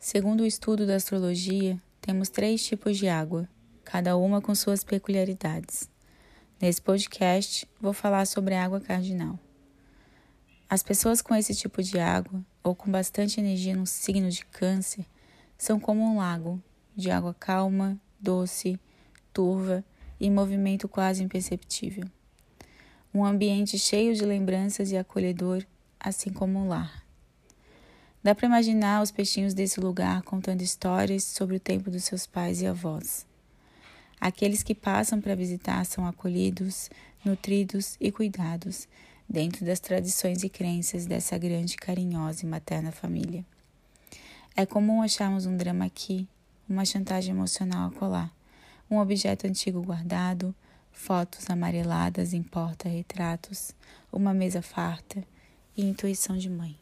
Segundo o estudo da astrologia, temos três tipos de água, cada uma com suas peculiaridades. Nesse podcast, vou falar sobre a água cardinal. As pessoas com esse tipo de água, ou com bastante energia no signo de Câncer, são como um lago, de água calma, doce, turva e movimento quase imperceptível. Um ambiente cheio de lembranças e acolhedor, assim como um lar. Dá para imaginar os peixinhos desse lugar contando histórias sobre o tempo dos seus pais e avós. Aqueles que passam para visitar são acolhidos, nutridos e cuidados dentro das tradições e crenças dessa grande, carinhosa e materna família. É comum acharmos um drama aqui, uma chantagem emocional acolá, um objeto antigo guardado, fotos amareladas em porta-retratos, uma mesa farta e intuição de mãe.